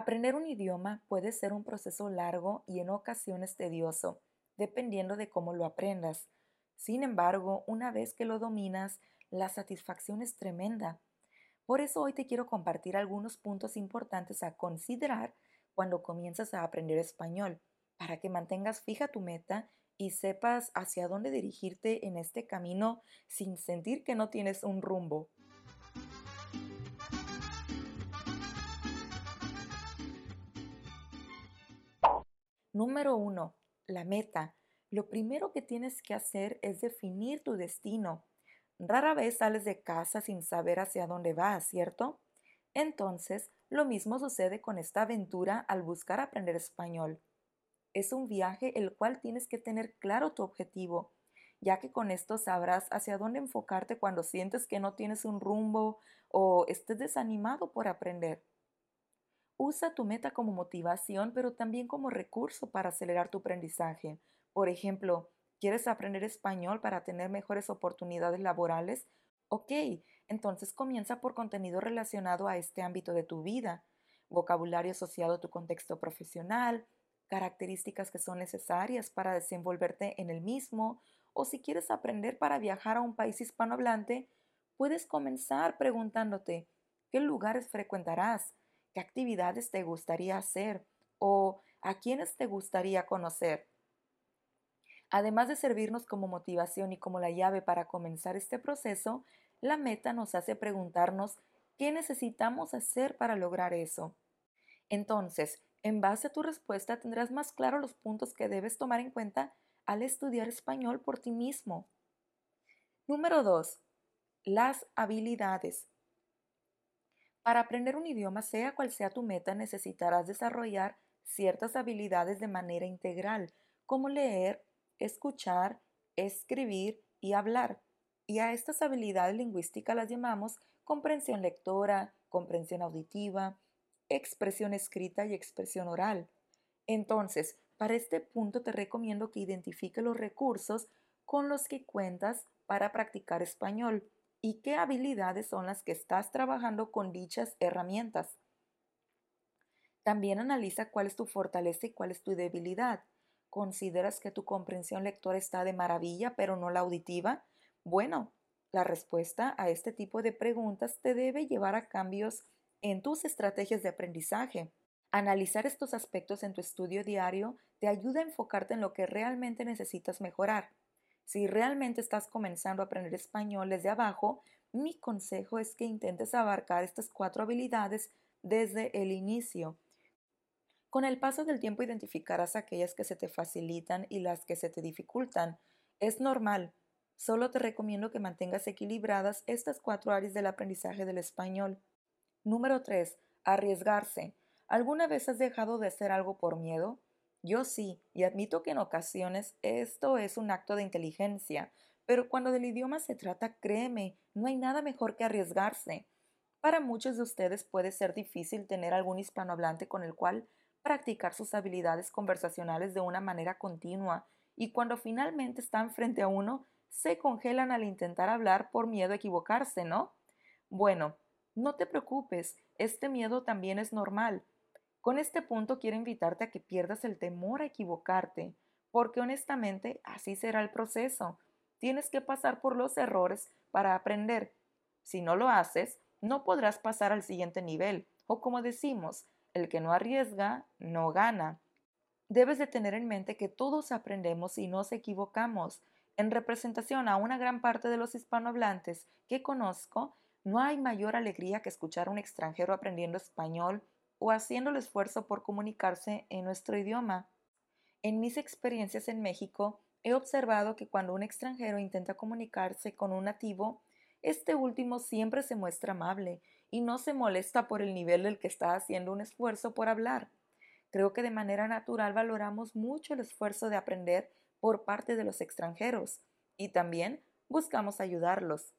Aprender un idioma puede ser un proceso largo y en ocasiones tedioso, dependiendo de cómo lo aprendas. Sin embargo, una vez que lo dominas, la satisfacción es tremenda. Por eso hoy te quiero compartir algunos puntos importantes a considerar cuando comienzas a aprender español, para que mantengas fija tu meta y sepas hacia dónde dirigirte en este camino sin sentir que no tienes un rumbo. Número 1. La meta. Lo primero que tienes que hacer es definir tu destino. Rara vez sales de casa sin saber hacia dónde vas, ¿cierto? Entonces, lo mismo sucede con esta aventura al buscar aprender español. Es un viaje el cual tienes que tener claro tu objetivo, ya que con esto sabrás hacia dónde enfocarte cuando sientes que no tienes un rumbo o estés desanimado por aprender. Usa tu meta como motivación, pero también como recurso para acelerar tu aprendizaje. Por ejemplo, ¿quieres aprender español para tener mejores oportunidades laborales? Ok, entonces comienza por contenido relacionado a este ámbito de tu vida, vocabulario asociado a tu contexto profesional, características que son necesarias para desenvolverte en el mismo, o si quieres aprender para viajar a un país hispanohablante, puedes comenzar preguntándote, ¿qué lugares frecuentarás? Qué actividades te gustaría hacer o a quiénes te gustaría conocer. Además de servirnos como motivación y como la llave para comenzar este proceso, la meta nos hace preguntarnos qué necesitamos hacer para lograr eso. Entonces, en base a tu respuesta tendrás más claro los puntos que debes tomar en cuenta al estudiar español por ti mismo. Número 2. Las habilidades. Para aprender un idioma, sea cual sea tu meta, necesitarás desarrollar ciertas habilidades de manera integral, como leer, escuchar, escribir y hablar. Y a estas habilidades lingüísticas las llamamos comprensión lectora, comprensión auditiva, expresión escrita y expresión oral. Entonces, para este punto te recomiendo que identifique los recursos con los que cuentas para practicar español y qué habilidades son las que estás trabajando con dichas herramientas. También analiza cuál es tu fortaleza y cuál es tu debilidad. ¿Consideras que tu comprensión lectora está de maravilla pero no la auditiva? Bueno, la respuesta a este tipo de preguntas te debe llevar a cambios en tus estrategias de aprendizaje. Analizar estos aspectos en tu estudio diario te ayuda a enfocarte en lo que realmente necesitas mejorar. Si realmente estás comenzando a aprender español desde abajo, mi consejo es que intentes abarcar estas cuatro habilidades desde el inicio. Con el paso del tiempo identificarás aquellas que se te facilitan y las que se te dificultan. Es normal. Solo te recomiendo que mantengas equilibradas estas cuatro áreas del aprendizaje del español. Número 3. Arriesgarse. ¿Alguna vez has dejado de hacer algo por miedo? Yo sí, y admito que en ocasiones esto es un acto de inteligencia, pero cuando del idioma se trata, créeme, no hay nada mejor que arriesgarse. Para muchos de ustedes puede ser difícil tener algún hispanohablante con el cual practicar sus habilidades conversacionales de una manera continua, y cuando finalmente están frente a uno, se congelan al intentar hablar por miedo a equivocarse, ¿no? Bueno, no te preocupes, este miedo también es normal. Con este punto quiero invitarte a que pierdas el temor a equivocarte, porque honestamente así será el proceso. Tienes que pasar por los errores para aprender. Si no lo haces, no podrás pasar al siguiente nivel, o como decimos, el que no arriesga, no gana. Debes de tener en mente que todos aprendemos y nos equivocamos. En representación a una gran parte de los hispanohablantes que conozco, no hay mayor alegría que escuchar a un extranjero aprendiendo español o haciendo el esfuerzo por comunicarse en nuestro idioma. En mis experiencias en México, he observado que cuando un extranjero intenta comunicarse con un nativo, este último siempre se muestra amable y no se molesta por el nivel del que está haciendo un esfuerzo por hablar. Creo que de manera natural valoramos mucho el esfuerzo de aprender por parte de los extranjeros y también buscamos ayudarlos.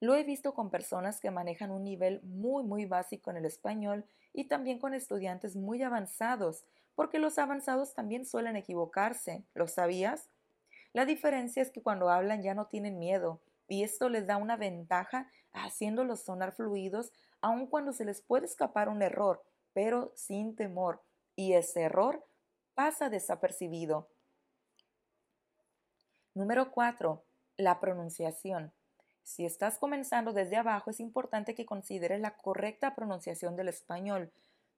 Lo he visto con personas que manejan un nivel muy muy básico en el español y también con estudiantes muy avanzados, porque los avanzados también suelen equivocarse. ¿Lo sabías? La diferencia es que cuando hablan ya no tienen miedo y esto les da una ventaja haciéndolos sonar fluidos aun cuando se les puede escapar un error. pero sin temor, y ese error pasa desapercibido. Número 4. La pronunciación. Si estás comenzando desde abajo, es importante que consideres la correcta pronunciación del español,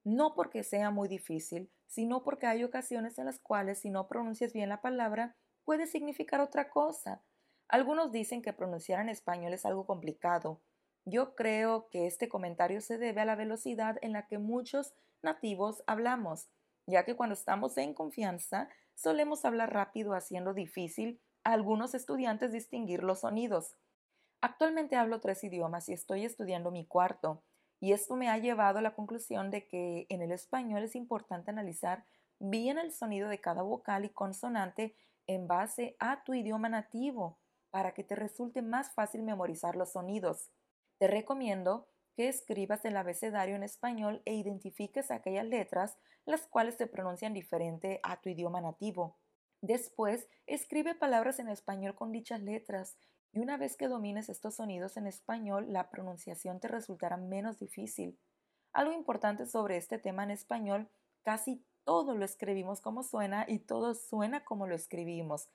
no porque sea muy difícil, sino porque hay ocasiones en las cuales si no pronuncias bien la palabra, puede significar otra cosa. Algunos dicen que pronunciar en español es algo complicado. Yo creo que este comentario se debe a la velocidad en la que muchos nativos hablamos, ya que cuando estamos en confianza solemos hablar rápido haciendo difícil a algunos estudiantes distinguir los sonidos. Actualmente hablo tres idiomas y estoy estudiando mi cuarto, y esto me ha llevado a la conclusión de que en el español es importante analizar bien el sonido de cada vocal y consonante en base a tu idioma nativo para que te resulte más fácil memorizar los sonidos. Te recomiendo que escribas el abecedario en español e identifiques aquellas letras las cuales se pronuncian diferente a tu idioma nativo. Después, escribe palabras en español con dichas letras y una vez que domines estos sonidos en español, la pronunciación te resultará menos difícil. Algo importante sobre este tema en español, casi todo lo escribimos como suena y todo suena como lo escribimos.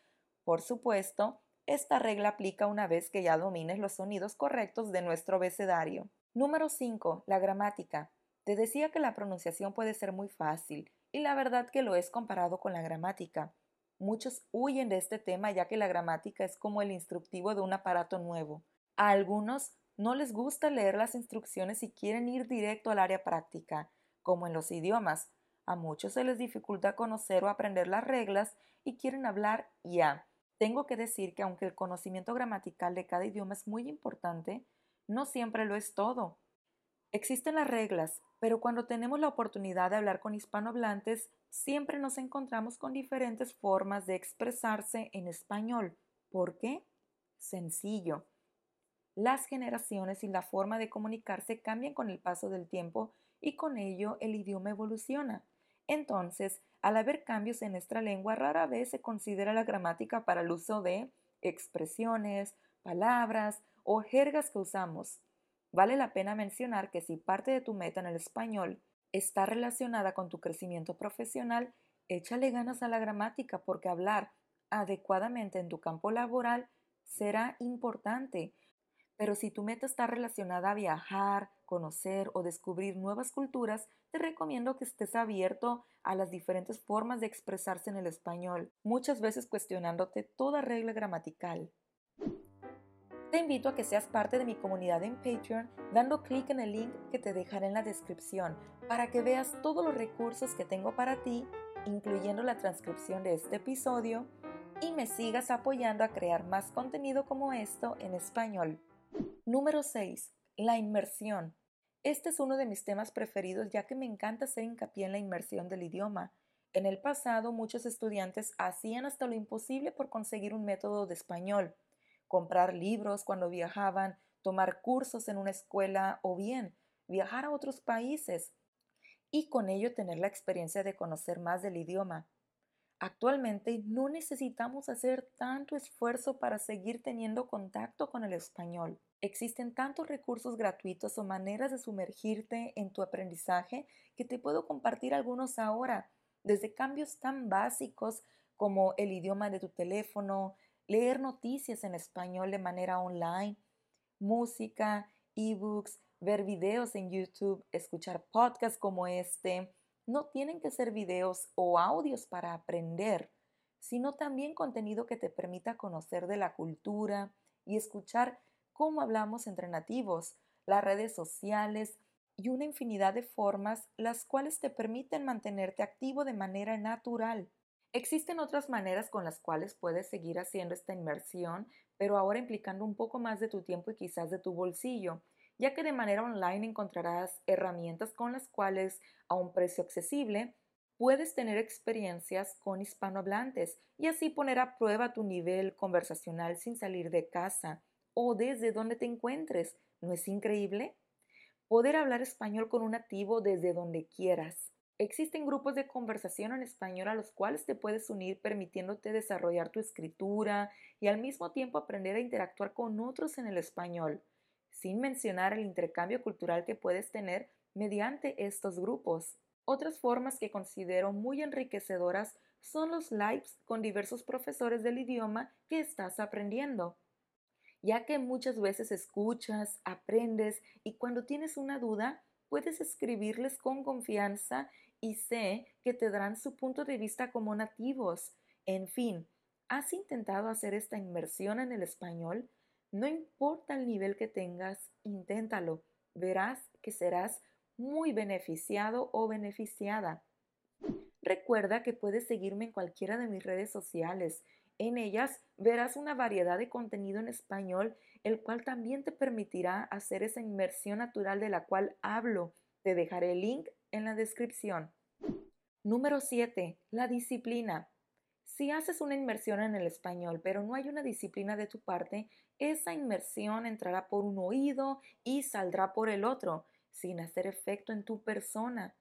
Por supuesto, esta regla aplica una vez que ya domines los sonidos correctos de nuestro abecedario. Número 5. La gramática. Te decía que la pronunciación puede ser muy fácil, y la verdad que lo es comparado con la gramática. Muchos huyen de este tema ya que la gramática es como el instructivo de un aparato nuevo. A algunos no les gusta leer las instrucciones y quieren ir directo al área práctica, como en los idiomas. A muchos se les dificulta conocer o aprender las reglas y quieren hablar ya. Tengo que decir que aunque el conocimiento gramatical de cada idioma es muy importante, no siempre lo es todo. Existen las reglas, pero cuando tenemos la oportunidad de hablar con hispanohablantes, siempre nos encontramos con diferentes formas de expresarse en español. ¿Por qué? Sencillo. Las generaciones y la forma de comunicarse cambian con el paso del tiempo y con ello el idioma evoluciona. Entonces, al haber cambios en nuestra lengua, rara vez se considera la gramática para el uso de expresiones, palabras o jergas que usamos. Vale la pena mencionar que si parte de tu meta en el español está relacionada con tu crecimiento profesional, échale ganas a la gramática porque hablar adecuadamente en tu campo laboral será importante. Pero si tu meta está relacionada a viajar, conocer o descubrir nuevas culturas, te recomiendo que estés abierto a las diferentes formas de expresarse en el español, muchas veces cuestionándote toda regla gramatical. Te invito a que seas parte de mi comunidad en Patreon dando clic en el link que te dejaré en la descripción para que veas todos los recursos que tengo para ti, incluyendo la transcripción de este episodio, y me sigas apoyando a crear más contenido como esto en español. Número 6. La inmersión. Este es uno de mis temas preferidos ya que me encanta hacer hincapié en la inmersión del idioma. En el pasado muchos estudiantes hacían hasta lo imposible por conseguir un método de español comprar libros cuando viajaban, tomar cursos en una escuela o bien viajar a otros países y con ello tener la experiencia de conocer más del idioma. Actualmente no necesitamos hacer tanto esfuerzo para seguir teniendo contacto con el español. Existen tantos recursos gratuitos o maneras de sumergirte en tu aprendizaje que te puedo compartir algunos ahora, desde cambios tan básicos como el idioma de tu teléfono, leer noticias en español de manera online, música, ebooks, ver videos en YouTube, escuchar podcasts como este. No tienen que ser videos o audios para aprender, sino también contenido que te permita conocer de la cultura y escuchar cómo hablamos entre nativos, las redes sociales y una infinidad de formas las cuales te permiten mantenerte activo de manera natural. Existen otras maneras con las cuales puedes seguir haciendo esta inmersión, pero ahora implicando un poco más de tu tiempo y quizás de tu bolsillo, ya que de manera online encontrarás herramientas con las cuales, a un precio accesible, puedes tener experiencias con hispanohablantes y así poner a prueba tu nivel conversacional sin salir de casa o desde donde te encuentres. ¿No es increíble? Poder hablar español con un nativo desde donde quieras. Existen grupos de conversación en español a los cuales te puedes unir permitiéndote desarrollar tu escritura y al mismo tiempo aprender a interactuar con otros en el español, sin mencionar el intercambio cultural que puedes tener mediante estos grupos. Otras formas que considero muy enriquecedoras son los lives con diversos profesores del idioma que estás aprendiendo, ya que muchas veces escuchas, aprendes y cuando tienes una duda puedes escribirles con confianza y sé que te darán su punto de vista como nativos. En fin, ¿has intentado hacer esta inmersión en el español? No importa el nivel que tengas, inténtalo. Verás que serás muy beneficiado o beneficiada. Recuerda que puedes seguirme en cualquiera de mis redes sociales. En ellas verás una variedad de contenido en español, el cual también te permitirá hacer esa inmersión natural de la cual hablo. Te dejaré el link en la descripción. Número 7. La disciplina. Si haces una inmersión en el español, pero no hay una disciplina de tu parte, esa inmersión entrará por un oído y saldrá por el otro, sin hacer efecto en tu persona.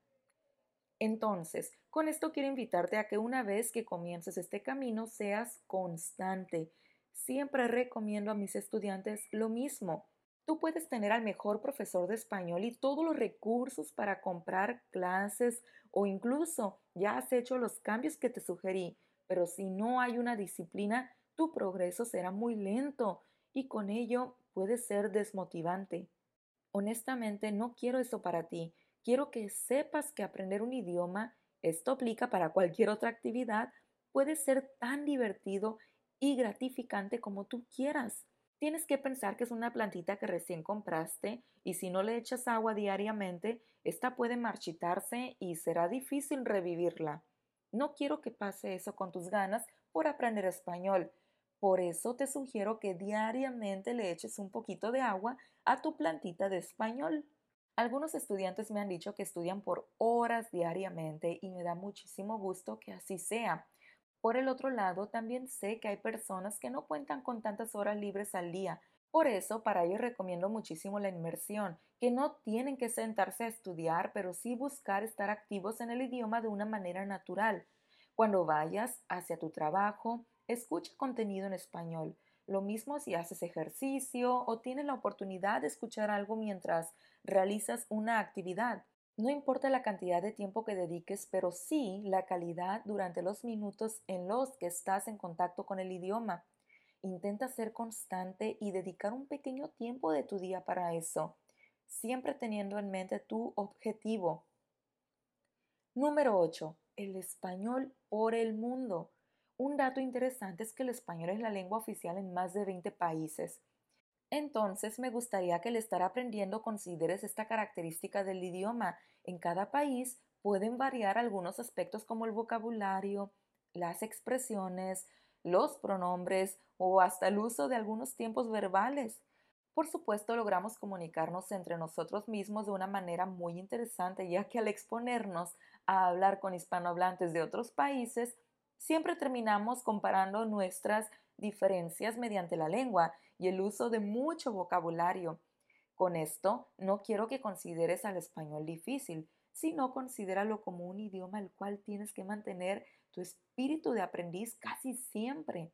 Entonces, con esto quiero invitarte a que una vez que comiences este camino seas constante. Siempre recomiendo a mis estudiantes lo mismo. Tú puedes tener al mejor profesor de español y todos los recursos para comprar clases o incluso ya has hecho los cambios que te sugerí, pero si no hay una disciplina, tu progreso será muy lento y con ello puede ser desmotivante. Honestamente, no quiero eso para ti. Quiero que sepas que aprender un idioma, esto aplica para cualquier otra actividad, puede ser tan divertido y gratificante como tú quieras. Tienes que pensar que es una plantita que recién compraste y si no le echas agua diariamente, esta puede marchitarse y será difícil revivirla. No quiero que pase eso con tus ganas por aprender español. Por eso te sugiero que diariamente le eches un poquito de agua a tu plantita de español. Algunos estudiantes me han dicho que estudian por horas diariamente y me da muchísimo gusto que así sea. Por el otro lado, también sé que hay personas que no cuentan con tantas horas libres al día. Por eso, para ellos recomiendo muchísimo la inmersión, que no tienen que sentarse a estudiar, pero sí buscar estar activos en el idioma de una manera natural. Cuando vayas hacia tu trabajo, escucha contenido en español. Lo mismo si haces ejercicio o tienes la oportunidad de escuchar algo mientras realizas una actividad. No importa la cantidad de tiempo que dediques, pero sí la calidad durante los minutos en los que estás en contacto con el idioma. Intenta ser constante y dedicar un pequeño tiempo de tu día para eso, siempre teniendo en mente tu objetivo. Número 8. El español por el mundo. Un dato interesante es que el español es la lengua oficial en más de 20 países. Entonces me gustaría que al estar aprendiendo consideres esta característica del idioma. En cada país pueden variar algunos aspectos como el vocabulario, las expresiones, los pronombres o hasta el uso de algunos tiempos verbales. Por supuesto, logramos comunicarnos entre nosotros mismos de una manera muy interesante, ya que al exponernos a hablar con hispanohablantes de otros países, siempre terminamos comparando nuestras diferencias mediante la lengua y el uso de mucho vocabulario. Con esto no quiero que consideres al español difícil, sino considéralo como un idioma el cual tienes que mantener tu espíritu de aprendiz casi siempre.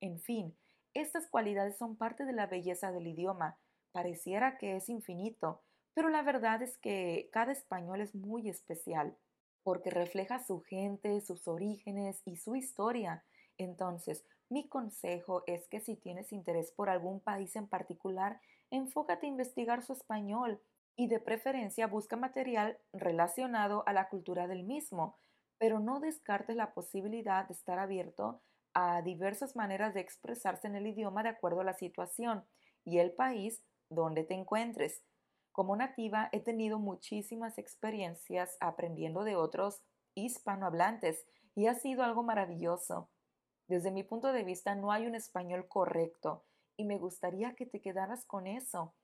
En fin, estas cualidades son parte de la belleza del idioma. Pareciera que es infinito, pero la verdad es que cada español es muy especial porque refleja su gente, sus orígenes y su historia. Entonces, mi consejo es que si tienes interés por algún país en particular, enfócate a investigar su español y de preferencia busca material relacionado a la cultura del mismo, pero no descartes la posibilidad de estar abierto a diversas maneras de expresarse en el idioma de acuerdo a la situación y el país donde te encuentres. Como nativa he tenido muchísimas experiencias aprendiendo de otros hispanohablantes y ha sido algo maravilloso. Desde mi punto de vista no hay un español correcto y me gustaría que te quedaras con eso.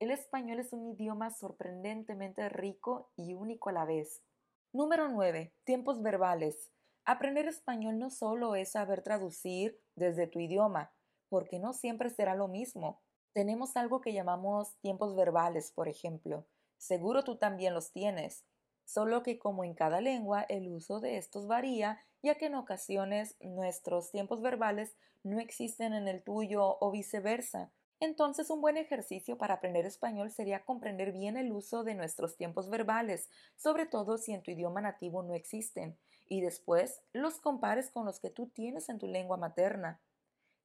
El español es un idioma sorprendentemente rico y único a la vez. Número 9. Tiempos verbales. Aprender español no solo es saber traducir desde tu idioma, porque no siempre será lo mismo tenemos algo que llamamos tiempos verbales, por ejemplo. Seguro tú también los tienes, solo que como en cada lengua el uso de estos varía, ya que en ocasiones nuestros tiempos verbales no existen en el tuyo o viceversa. Entonces, un buen ejercicio para aprender español sería comprender bien el uso de nuestros tiempos verbales, sobre todo si en tu idioma nativo no existen, y después los compares con los que tú tienes en tu lengua materna.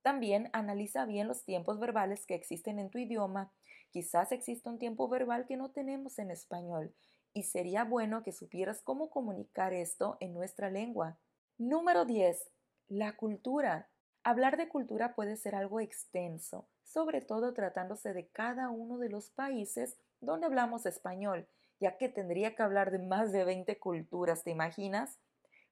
También analiza bien los tiempos verbales que existen en tu idioma. Quizás exista un tiempo verbal que no tenemos en español, y sería bueno que supieras cómo comunicar esto en nuestra lengua. Número 10. La cultura. Hablar de cultura puede ser algo extenso, sobre todo tratándose de cada uno de los países donde hablamos español, ya que tendría que hablar de más de 20 culturas, ¿te imaginas?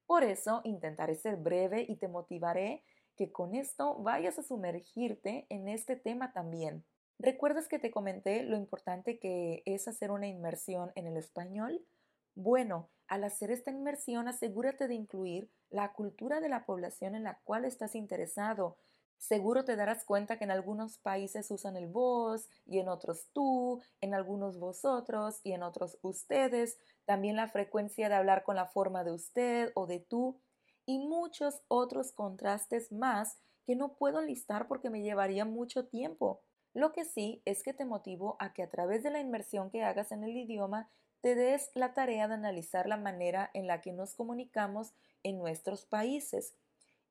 Por eso intentaré ser breve y te motivaré que con esto vayas a sumergirte en este tema también. ¿Recuerdas que te comenté lo importante que es hacer una inmersión en el español? Bueno, al hacer esta inmersión asegúrate de incluir la cultura de la población en la cual estás interesado. Seguro te darás cuenta que en algunos países usan el vos y en otros tú, en algunos vosotros y en otros ustedes, también la frecuencia de hablar con la forma de usted o de tú y muchos otros contrastes más que no puedo listar porque me llevaría mucho tiempo. Lo que sí es que te motivo a que a través de la inmersión que hagas en el idioma te des la tarea de analizar la manera en la que nos comunicamos en nuestros países.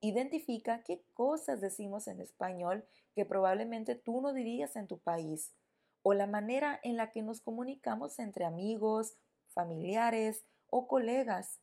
Identifica qué cosas decimos en español que probablemente tú no dirías en tu país, o la manera en la que nos comunicamos entre amigos, familiares o colegas.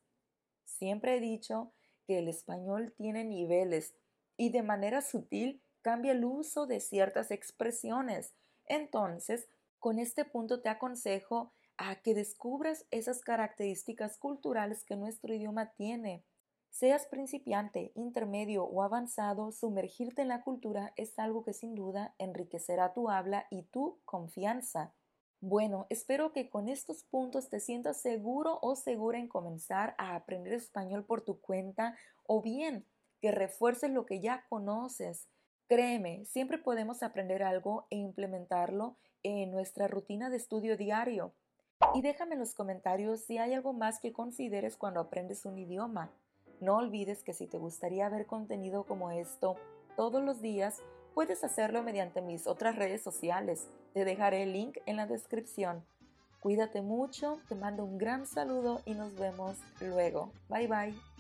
Siempre he dicho que el español tiene niveles y de manera sutil cambia el uso de ciertas expresiones. Entonces, con este punto te aconsejo a que descubras esas características culturales que nuestro idioma tiene. Seas principiante, intermedio o avanzado, sumergirte en la cultura es algo que sin duda enriquecerá tu habla y tu confianza. Bueno, espero que con estos puntos te sientas seguro o segura en comenzar a aprender español por tu cuenta o bien que refuerces lo que ya conoces. Créeme, siempre podemos aprender algo e implementarlo en nuestra rutina de estudio diario. Y déjame en los comentarios si hay algo más que consideres cuando aprendes un idioma. No olvides que si te gustaría ver contenido como esto todos los días, puedes hacerlo mediante mis otras redes sociales. Te dejaré el link en la descripción. Cuídate mucho, te mando un gran saludo y nos vemos luego. Bye bye.